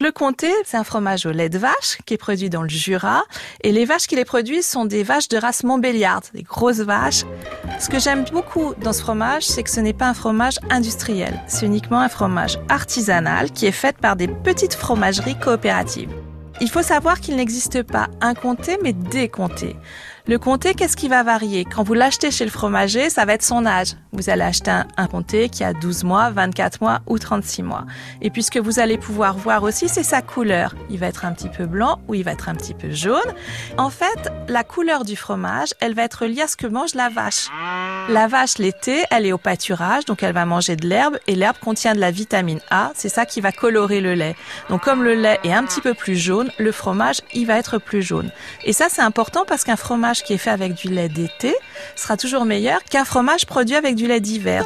Le comté, c'est un fromage au lait de vache qui est produit dans le Jura. Et les vaches qui les produisent sont des vaches de race Montbéliarde, des grosses vaches. Ce que j'aime beaucoup dans ce fromage, c'est que ce n'est pas un fromage industriel. C'est uniquement un fromage artisanal qui est fait par des petites fromageries coopératives. Il faut savoir qu'il n'existe pas un comté, mais des comtés. Le comté, qu'est-ce qui va varier? Quand vous l'achetez chez le fromager, ça va être son âge. Vous allez acheter un, comté qui a 12 mois, 24 mois ou 36 mois. Et puis ce que vous allez pouvoir voir aussi, c'est sa couleur. Il va être un petit peu blanc ou il va être un petit peu jaune. En fait, la couleur du fromage, elle va être liée à ce que mange la vache. La vache l'été, elle est au pâturage, donc elle va manger de l'herbe et l'herbe contient de la vitamine A. C'est ça qui va colorer le lait. Donc comme le lait est un petit peu plus jaune, le fromage, il va être plus jaune. Et ça, c'est important parce qu'un fromage qui est fait avec du lait d'été sera toujours meilleur qu'un fromage produit avec du lait d'hiver.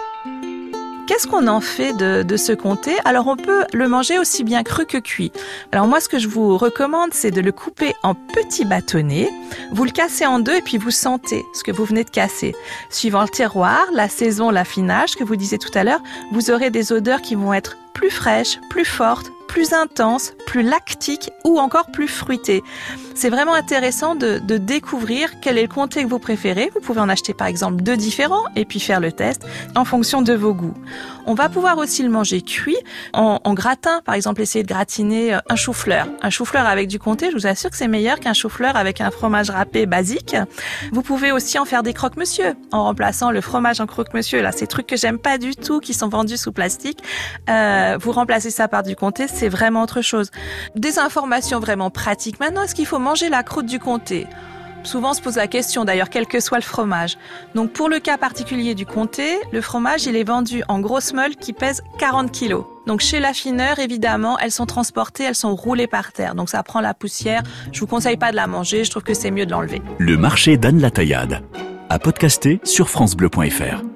Qu'est-ce qu'on en fait de, ce comté? Alors on peut le manger aussi bien cru que cuit. Alors moi ce que je vous recommande c'est de le couper en petits bâtonnets, vous le cassez en deux et puis vous sentez ce que vous venez de casser. Suivant le terroir, la saison, l'affinage que vous disiez tout à l'heure, vous aurez des odeurs qui vont être plus fraîches, plus fortes, plus intenses, plus lactiques ou encore plus fruitées. C'est vraiment intéressant de, découvrir quel est le comté que vous préférez. Vous pouvez en acheter par exemple deux différents et puis faire le test en fonction de vos goûts. On va pouvoir aussi le manger cuit en, gratin, par exemple essayer de gratiner euh, un chou-fleur. Un chou-fleur avec du comté, je vous assure que c'est meilleur qu'un chou-fleur avec un fromage râpé basique. Vous pouvez aussi en faire des croque-monsieur en remplaçant le fromage en croque-monsieur. Là, ces trucs que j'aime pas du tout qui sont vendus sous plastique. Euh, vous remplacez ça par du comté, c'est vraiment autre chose. Des informations vraiment pratiques. Maintenant, est-ce qu'il faut manger la croûte du comté? Souvent on se pose la question d'ailleurs, quel que soit le fromage. Donc pour le cas particulier du comté, le fromage il est vendu en grosses meules qui pèsent 40 kilos. Donc chez l'affineur, évidemment, elles sont transportées, elles sont roulées par terre. Donc ça prend la poussière. Je vous conseille pas de la manger, je trouve que c'est mieux de l'enlever. Le marché d'Anne Taillade. À podcaster sur francebleu.fr.